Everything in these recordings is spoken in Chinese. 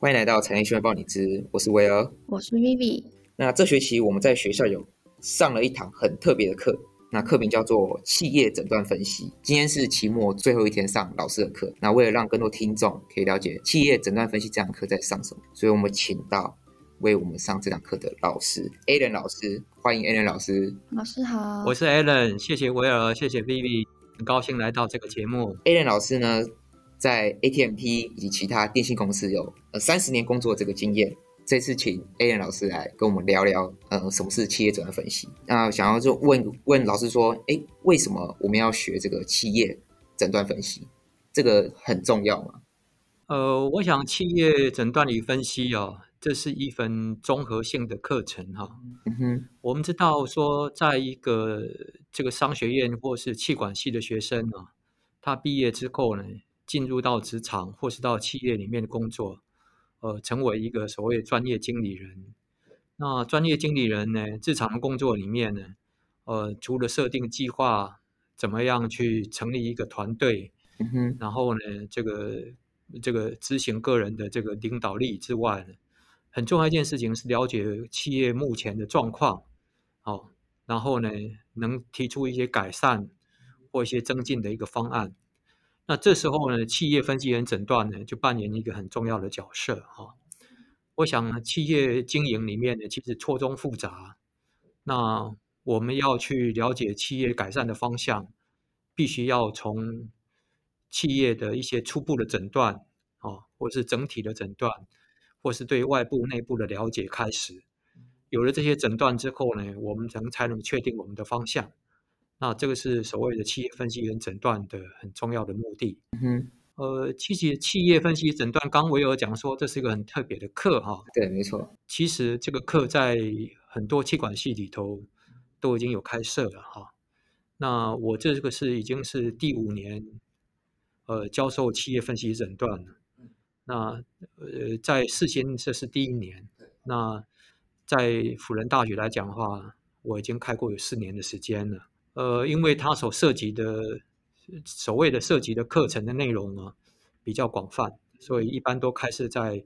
欢迎来到产业新闻报你知，我是威尔。我是 Vivi。那这学期我们在学校有上了一堂很特别的课，那课名叫做企业诊断分析。今天是期末最后一天上老师的课，那为了让更多听众可以了解企业诊断分析这堂课在上什么，所以我们请到为我们上这堂课的老师 Alan 老师，欢迎 Alan 老师。老师好，我是 Alan，谢谢威尔，谢谢 Vivi，很高兴来到这个节目。Alan 老师呢，在 ATMP 以及其他电信公司有呃三十年工作这个经验。这次请 Alan 老师来跟我们聊聊，呃，什么是企业诊断分析？那想要就问问老师说，哎，为什么我们要学这个企业诊断分析？这个很重要吗？呃，我想企业诊断与分析哦，这是一份综合性的课程哈、嗯哼，我们知道说，在一个这个商学院或是气管系的学生啊，他毕业之后呢，进入到职场或是到企业里面工作，呃，成为一个所谓专业经理人。那专业经理人呢，日常工作里面呢，呃，除了设定计划，怎么样去成立一个团队，嗯，然后呢，这个这个执行个人的这个领导力之外呢，很重要一件事情是了解企业目前的状况，哦，然后呢，能提出一些改善或一些增进的一个方案。那这时候呢，企业分析员诊断呢，就扮演一个很重要的角色哈、哦。我想呢，企业经营里面呢，其实错综复杂。那我们要去了解企业改善的方向，必须要从企业的一些初步的诊断，哦，或是整体的诊断，或是对外部、内部的了解开始。有了这些诊断之后呢，我们能才能确定我们的方向。那这个是所谓的企业分析跟诊断的很重要的目的。嗯哼，呃，其实企业分析诊断，刚维尔讲说这是一个很特别的课哈、对，没错。其实这个课在很多气管系里头都已经有开设了哈。那我这个是已经是第五年，呃，教授企业分析诊断了。那呃，在世新这是第一年。那在辅仁大学来讲的话，我已经开过有四年的时间了。呃，因为它所涉及的所谓的涉及的课程的内容呢比较广泛，所以一般都开设在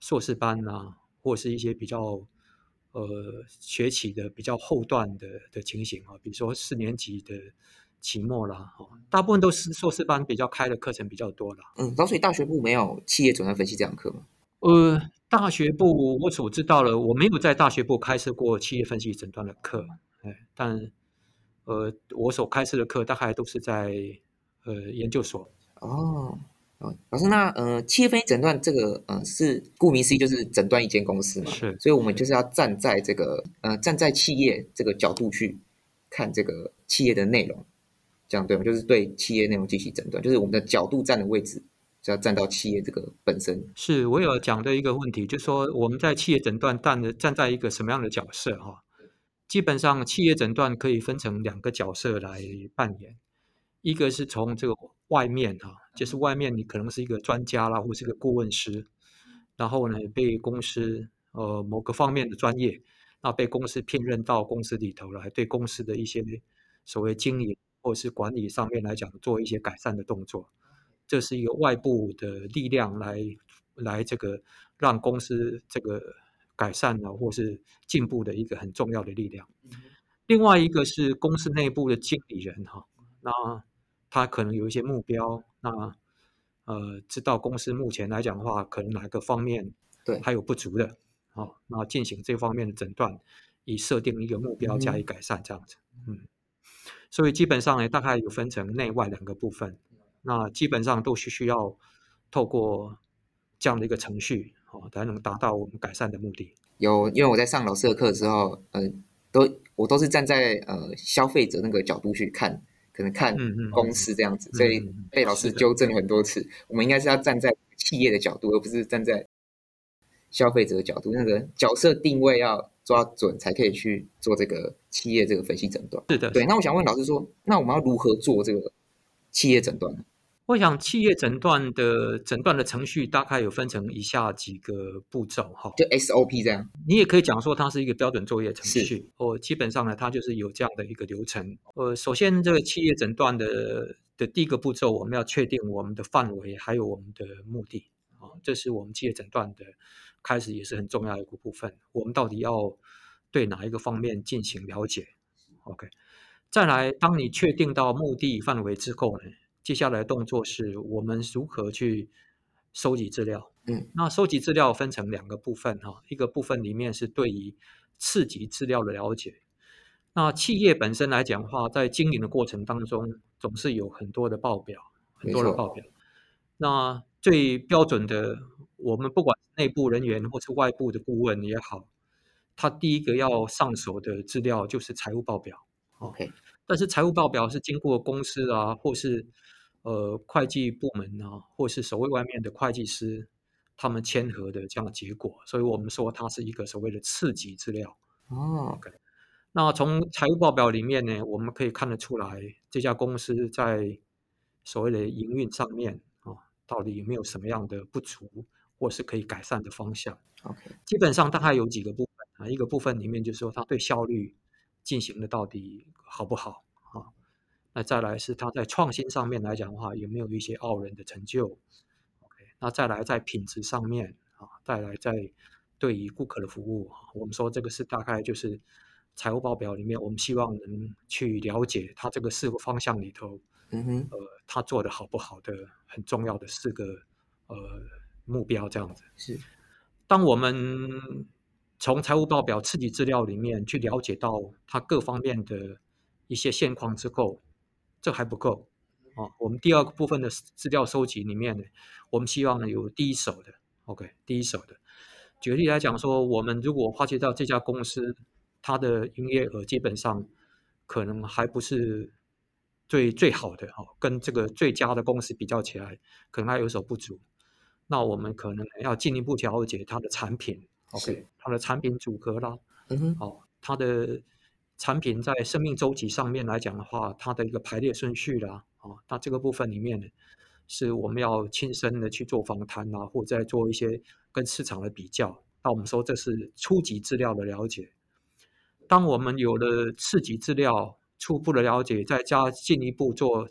硕士班啊，或是一些比较呃学期的比较后段的的情形啊，比如说四年级的期末啦，哦，大部分都是硕士班比较开的课程比较多啦。嗯，然所以大学部没有企业诊断分析这堂课吗？呃，大学部我所知道了，我没有在大学部开设过企业分析诊断的课，哎，但呃，我所开设的课大概都是在呃研究所。哦，哦，老师，那呃，企业分析诊断这个呃是顾名思义就是诊断一间公司嘛，是所以我们就是要站在这个呃站在企业这个角度去看这个企业的内容，这样对吗？就是对企业内容进行诊断，就是我们的角度站的位置就要站到企业这个本身。是我有讲的一个问题，就是说我们在企业诊断站的站在一个什么样的角色哈？基本上企业诊断可以分成两个角色来扮演，一个是从这个外面哈，就是外面你可能是一个专家啦，或是个顾问师，然后呢被公司呃某个方面的专业，那被公司聘任到公司里头来，对公司的一些所谓经营或是管理上面来讲做一些改善的动作。这是一个外部的力量来来这个让公司这个改善了或是进步的一个很重要的力量。另外一个是公司内部的经理人哈，那他可能有一些目标，那呃知道公司目前来讲的话，可能哪个方面对还有不足的，好，那进行这方面的诊断，以设定一个目标加以改善这样子，嗯，所以基本上呢，大概有分成内外两个部分。那基本上都是需要透过这样的一个程序，哦，才能达到我们改善的目的。有，因为我在上老师的课的时候，呃，都我都是站在呃消费者那个角度去看，可能看公司这样子，嗯所以被老师纠正了很多次。我们应该是要站在企业的角度，而不是站在消费者的角度，那个角色定位要抓准，才可以去做这个企业这个分析诊断。是的，对，那我想问老师说，那我们要如何做这个企业诊断呢？我想企业诊断的诊断的程序大概有分成以下几个步骤哈。就 SOP 这样。你也可以讲说它是一个标准作业程序，哦，基本上呢，它就是有这样的一个流程。呃，首先这个企业诊断的的第一个步骤，我们要确定我们的范围还有我们的目的。啊，这是我们企业诊断的开始也是很重要的一个部分。我们到底要对哪一个方面进行了解？OK，再来，当你确定到目的范围之后呢，接下来动作是我们如何去收集资料。嗯，那收集资料分成两个部分哈，一个部分里面是对于次级资料的了解。那企业本身来讲的话，在经营的过程当中，总是有很多的报表，很多的报表。那最标准的，我们不管内部人员或是外部的顾问也好，他第一个要上手的资料就是财务报表。OK，但是财务报表是经过公司啊，或是呃会计部门啊，或是所谓外面的会计师。他们签合的这样的结果，所以我们说它是一个所谓的次级资料。哦。那从财务报表里面呢，我们可以看得出来这家公司在所谓的营运上面啊，到底有没有什么样的不足，或是可以改善的方向。OK，基本上大概有几个部分啊，一个部分里面就是说它对效率进行的到底好不好啊？那再来是它在创新上面来讲的话，有没有一些傲人的成就？OK，？那再来在品质上面啊，再来在对于顾客的服务啊，我们说这个是大概就是财务报表里面，我们希望能去了解它这个四个方向里头，嗯哼，呃，它做的好不好的很重要的四个呃目标这样子。是，当我们从财务报表刺激资料里面去了解到它各方面的一些现况之后，这还不够。啊，我们第二个部分的资料收集里面呢，我们希望呢有第一手的，OK，第一手的。举例来讲说，我们如果发觉到这家公司它的营业额基本上可能还不是最最好的哦，跟这个最佳的公司比较起来，可能还有所不足。那我们可能要进一步了解它的产品，OK，它的产品组合啦，嗯哼，哦，它的产品在生命周期上面来讲的话，它的一个排列顺序啦。哦，那这个部分里面呢，是我们要亲身的去做访谈啊，或者做一些跟市场的比较。那我们说这是初级资料的了解。当我们有了次级资料初步的了解，再加进一步做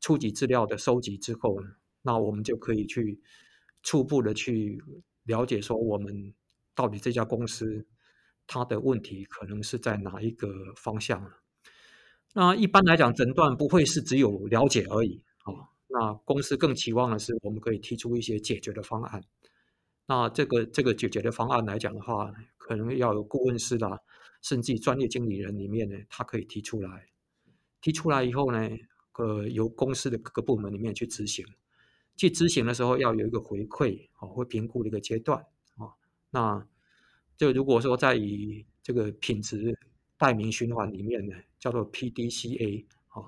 初级资料的收集之后，那我们就可以去初步的去了解说，我们到底这家公司它的问题可能是在哪一个方向呢。那一般来讲，诊断不会是只有了解而已啊。那公司更期望的是，我们可以提出一些解决的方案。那这个这个解决的方案来讲的话，可能要有顾问师啦，甚至专业经理人里面呢，他可以提出来。提出来以后呢，呃，由公司的各个部门里面去执行。去执行的时候要有一个回馈哦，会评估的一个阶段啊。那就如果说在以这个品质。代名循环里面呢，叫做 PDCA 啊，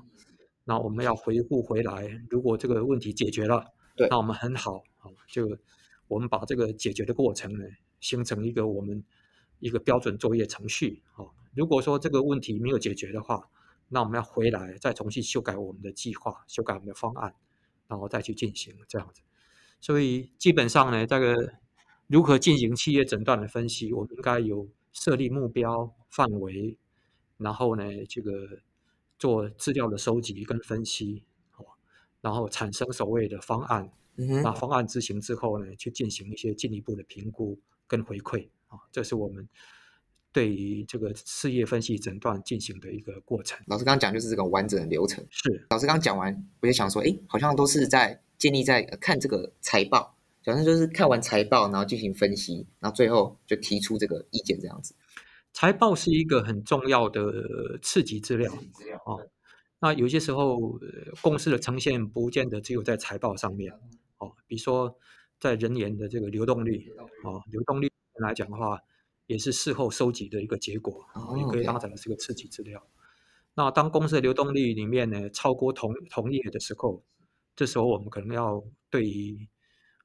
那我们要回顾回来，如果这个问题解决了，对，那我们很好啊，就我们把这个解决的过程呢，形成一个我们一个标准作业程序啊。如果说这个问题没有解决的话，那我们要回来再重新修改我们的计划，修改我们的方案，然后再去进行这样子。所以基本上呢，这个如何进行企业诊断的分析，我们应该有设立目标范围。然后呢，这个做资料的收集跟分析，哦，然后产生所谓的方案，那方案执行之后呢，去进行一些进一步的评估跟回馈，啊，这是我们对于这个事业分析诊断进行的一个过程。老师刚刚讲就是这个完整的流程。是，老师刚刚讲完，我就想说，哎，好像都是在建立在看这个财报，好像就是看完财报，然后进行分析，然后最后就提出这个意见这样子。财报是一个很重要的刺激资料啊。那有些时候公司的呈现不见得只有在财报上面哦，比如说在人员的这个流动率啊，流动率来讲的话，也是事后收集的一个结果，也可以当成是个刺激资料。那当公司的流动率里面呢超过同同业的时候，这时候我们可能要对于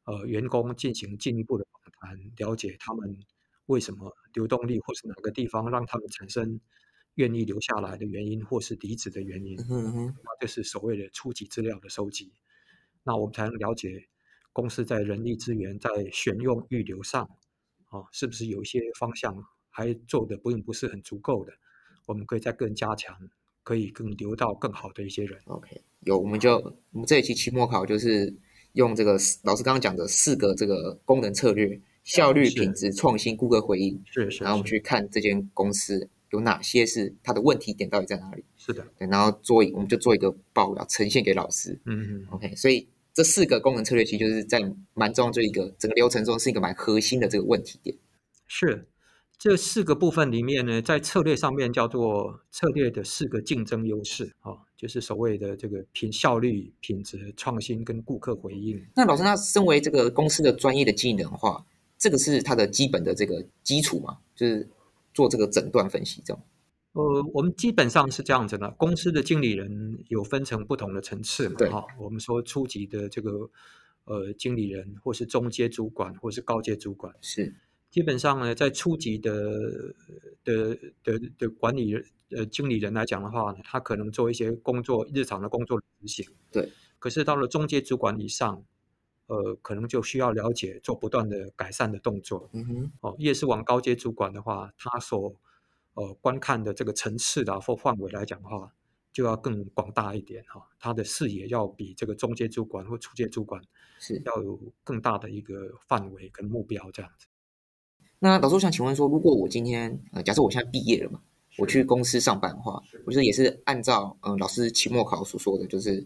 呃员工进行进一步的访谈，了解他们。为什么流动力或是哪个地方让他们产生愿意留下来的原因，或是离职的原因？那这是所谓的初级资料的收集。那我们才能了解公司在人力资源在选用预留上，啊，是不是有一些方向还做的不不是很足够的？我们可以再更加强，可以更留到更好的一些人。OK，有我们就我们这一期期末考就是。用这个老师刚刚讲的四个这个功能策略：效率、品质、创新、顾客回应。是是，然后我们去看这间公司有哪些是它的问题点到底在哪里，是的，对，然后做一我们就做一个报表呈现给老师。嗯嗯 OK，所以这四个功能策略其实就是在蛮重要这一个整个流程中是一个蛮核心的这个问题点。是这四个部分里面呢，在策略上面叫做策略的四个竞争优势啊、哦，就是所谓的这个品效率、品质、创新跟顾客回应。那老师，那身为这个公司的专业的经理人的话，这个是他的基本的这个基础嘛，就是做这个诊断分析这种。呃，我们基本上是这样子的，公司的经理人有分成不同的层次嘛，对哈、我们说初级的这个呃经理人，或是中阶主管，或是高阶主管，是基本上呢，在初级的的的的管理人呃经理人来讲的话呢，他可能做一些工作日常的工作执行。对。可是到了中阶主管以上，呃，可能就需要了解做不断的改善的动作。嗯哼，哦，越是往高阶主管的话，他所呃观看的这个层次的或范围来讲的话，就要更广大一点哈、他的视野要比这个中阶主管或初阶主管是。要有更大的一个范围跟目标这样子。那老师，我想请问说，如果我今天呃，假设我现在毕业了嘛，我去公司上班的话，我觉得也是按照嗯、呃老师期末考所说的，就是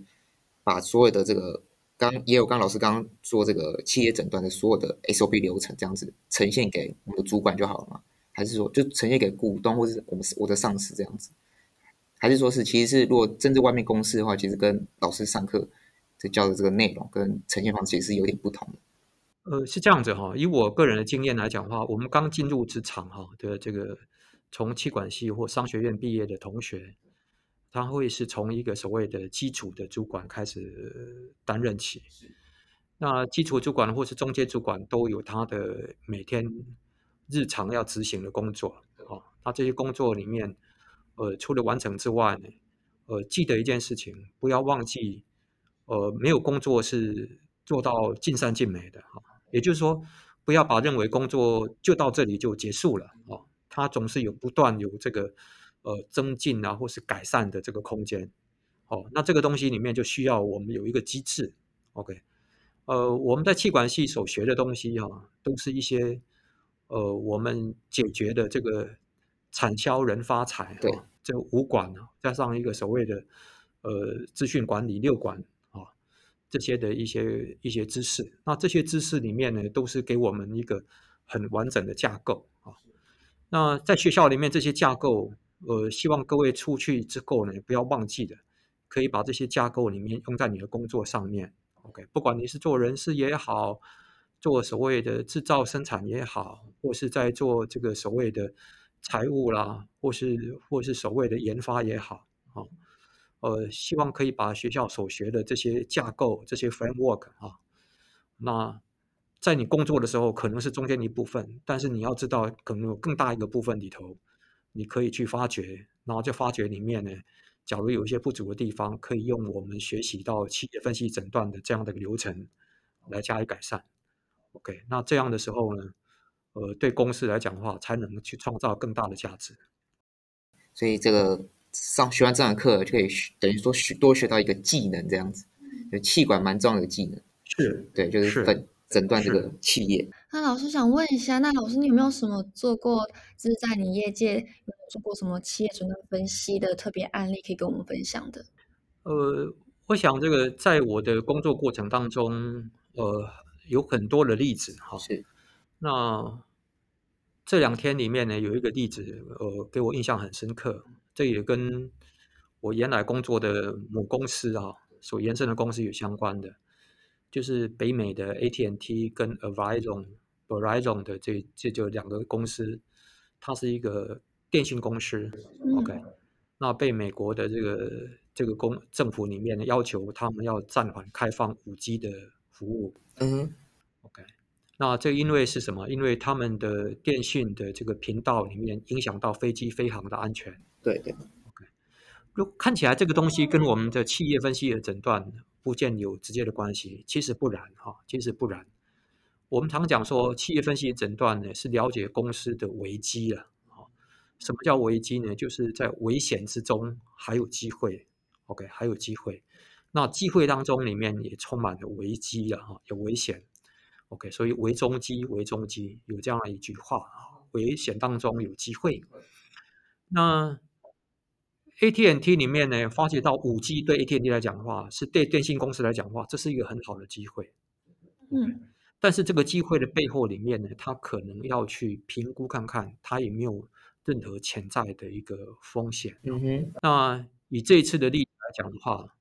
把所有的这个刚也有刚老师刚刚说这个企业诊断的所有的 SOP 流程这样子呈现给我们的主管就好了嘛？还是说就呈现给股东或是我们我的上司这样子？还是说是其实是如果真正外面公司的话，其实跟老师上课这教的这个内容跟呈现方式也是有点不同的。呃，是这样子哈，以我个人的经验来讲的话，我们刚进入职场哈的这个从气管系或商学院毕业的同学，他会是从一个所谓的基础的主管开始担任起。那基础主管或是中介主管都有他的每天日常要执行的工作哦。那这些工作里面，呃，除了完成之外呢，呃，记得一件事情，不要忘记，呃，没有工作是做到尽善尽美的哈。也就是说，不要把认为工作就到这里就结束了哦，它总是有不断有这个呃增进啊，或是改善的这个空间。哦，那这个东西里面就需要我们有一个机制，OK？呃，我们在气管系所学的东西哈、都是一些呃我们解决的这个产销人发财对哈，这五管啊，加上一个所谓的呃资讯管理六管啊这些的一些一些知识。那这些知识里面呢，都是给我们一个很完整的架构啊。那在学校里面这些架构，呃，希望各位出去之后呢，不要忘记的，可以把这些架构里面用在你的工作上面。OK，不管你是做人事也好，做所谓的制造生产也好，或是在做这个所谓的财务啦，或是或是所谓的研发也好，啊，呃，希望可以把学校所学的这些架构、这些 framework 啊，那在你工作的时候可能是中间一部分，但是你要知道，可能有更大一个部分里头，你可以去发掘，然后在发掘里面呢。假如有一些不足的地方，可以用我们学习到企业分析诊断的这样的流程来加以改善。OK，那这样的时候呢，呃，对公司来讲的话，才能去创造更大的价值。所以这个上学完这堂课就可以学等于说学多学到一个技能，这样子，就气管蛮重要的技能。是，对，就是诊诊断这个气液。那老师想问一下，那老师你有没有什么做过，就是在你业界有做过什么企业诊断分析的特别案例可以跟我们分享的？呃，我想这个在我的工作过程当中，呃，有很多的例子哈。是，那这两天里面呢，有一个例子，呃，给我印象很深刻。这也跟我原来工作的母公司啊，所延伸的公司有相关的，就是北美的 AT&T 跟 Verizon Verizon 的这这就两个公司，它是一个电信公司。OK，那被美国的这个这个公政府里面呢要求他们要暂缓开放五 G 的服务。嗯那这因为是什么？因为他们的电信的这个频道里面影响到飞机飞行的安全。对对，如看起来这个东西跟我们的企业分析的诊断不见有直接的关系，其实不然哈，其实不然。我们常讲说，企业分析诊断呢是了解公司的危机了。啊，什么叫危机呢？就是在危险之中还有机会。OK，还有机会。那机会当中里面也充满了危机了，哈，有危险。OK，所以为中机，为中机有这样的一句话啊，危险当中有机会。那 AT&T 里面呢，发觉到五 G 对 AT&T 来讲的话，是对电信公司来讲的话，这是一个很好的机会。嗯，但是这个机会的背后里面呢，它可能要去评估看看，它有没有任何潜在的一个风险。嗯哼，那以这一次的例子来讲的话，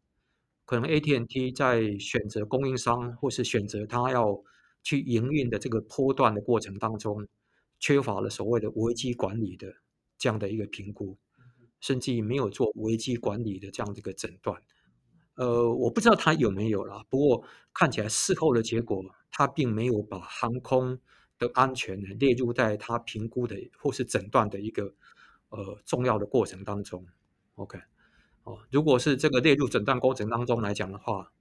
可能 AT&T 在选择供应商或是选择它要去营运的这个波段的过程当中，缺乏了所谓的危机管理的这样的一个评估，甚至于没有做危机管理的这样的一个诊断。呃，我不知道他有没有啦，不过看起来事后的结果，他并没有把航空的安全呢列入在他评估的或是诊断的一个呃重要的过程当中。OK，哦，如果是这个列入诊断过程当中来讲的话，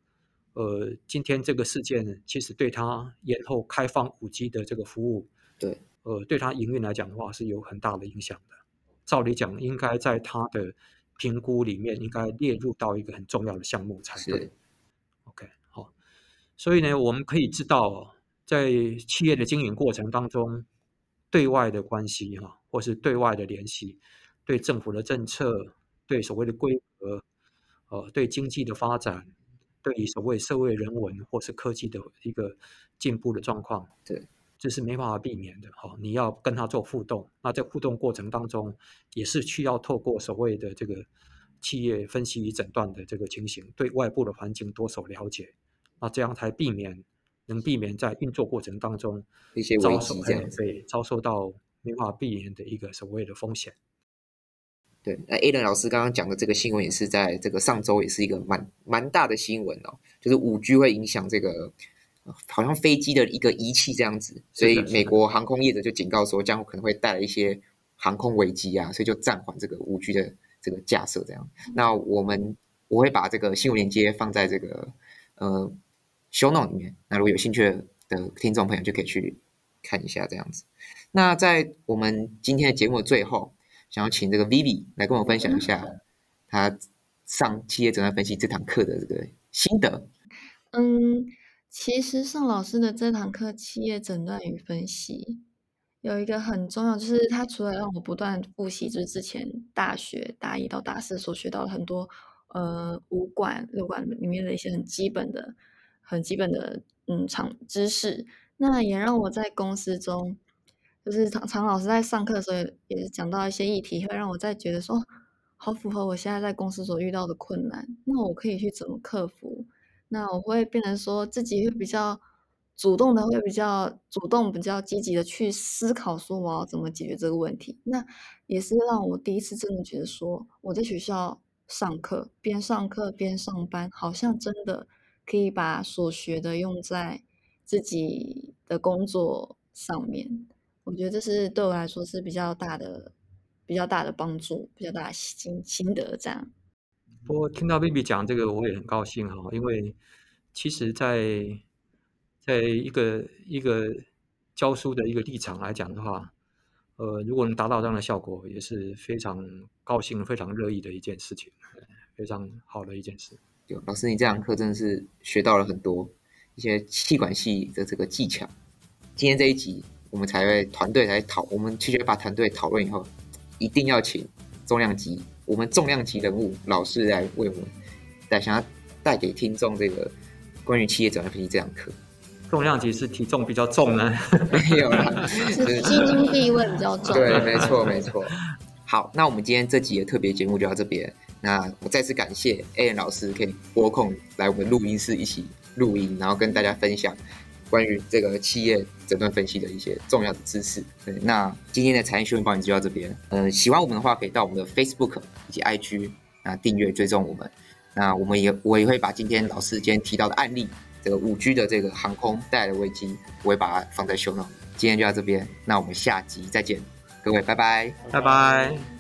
呃，今天这个事件呢，其实对他延后开放五 G 的这个服务，对，呃，对他营运来讲的话是有很大的影响的。照理讲，应该在他的评估里面应该列入到一个很重要的项目才对。OK，好，所以呢，我们可以知道哦，在企业的经营过程当中，对外的关系哈，或是对外的联系，对政府的政策，对所谓的规格，呃，对经济的发展，对于所谓社会人文或是科技的一个进步的状况，对，这是没办法避免的哈。你要跟他做互动，那在互动过程当中，也是需要透过所谓的这个企业分析与诊断的这个情形，对外部的环境多所了解，那这样才避免能避免在运作过程当中一些危遭受哎机这样子。对遭受到没办法避免的一个所谓的风险。对，那 A 伦老师刚刚讲的这个新闻也是在这个上周也是一个蛮蛮大的新闻哦，就是五 G 会影响这个呃好像飞机的一个仪器这样子，所以美国航空业者就警告说，将可能会带来一些航空危机啊，所以就暂缓这个五 G 的这个架设这样。那我们我会把这个新闻链接放在这个呃 show note 里面，那如果有兴趣的听众朋友就可以去看一下这样子。那在我们今天的节目的最后，想要请这个 Vivi 来跟我分享一下他上企业诊断分析这堂课的这个心得。嗯，其实上老师的这堂课企业诊断与分析有一个很重要，就是他除了让我不断复习，就是之前大学大一到大四所学到的很多呃五管六管里面的一些很基本的、很基本的嗯常知识，那也让我在公司中，就是常常老师在上课的时候也是讲到一些议题，会让我在觉得说，好符合我现在在公司所遇到的困难，那我可以去怎么克服？那我会变成说自己会比较主动的，会比较主动、比较积极的去思考，说我要怎么解决这个问题。那也是让我第一次真的觉得说，我在学校上课，边上课边上班，好像真的可以把所学的用在自己的工作上面。我觉得这是对我来说是比较大的、比较大的帮助，比较大的心心得这样。不过听到 Baby 讲这个，我也很高兴哈，因为其实在，在一个一个教书的一个立场来讲的话，呃，如果能达到这样的效果，也是非常高兴、非常乐意的一件事情，非常好的一件事。有老师，你这堂课真的是学到了很多一些气管系的这个技巧。今天这一集，我们才会团队来讨，我们去学把团队讨论以后，一定要请重量级，我们重量级人物老师来为我们带，想要带给听众这个关于企业诊断分析这堂课。重量级是体重比较重呢，没有啦，是基金地位比较重。对，没错，没错。好，那我们今天这集的特别节目就到这边。那我再次感谢 A N 老师可以拨空来我们录音室一起录音，然后跟大家分享关于这个企业诊断分析的一些重要的知识。对，那今天的产业新闻报你就到这边。呃，喜欢我们的话，可以到我们的 Facebook 以及 IG 啊订阅追踪我们。那我们也我也会把今天老师今天提到的案例，这个五 G 的这个航空带来的危机，我会把它放在 show note。今天就到这边，那我们下集再见，各位拜拜。拜拜。